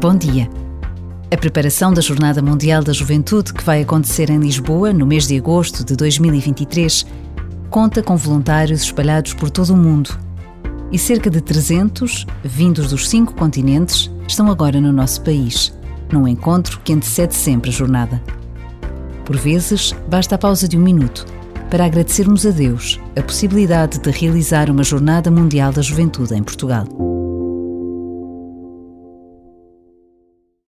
Bom dia. A preparação da Jornada Mundial da Juventude, que vai acontecer em Lisboa no mês de agosto de 2023, conta com voluntários espalhados por todo o mundo. E cerca de 300, vindos dos cinco continentes, estão agora no nosso país, num encontro que antecede sempre a jornada. Por vezes, basta a pausa de um minuto para agradecermos a Deus a possibilidade de realizar uma Jornada Mundial da Juventude em Portugal.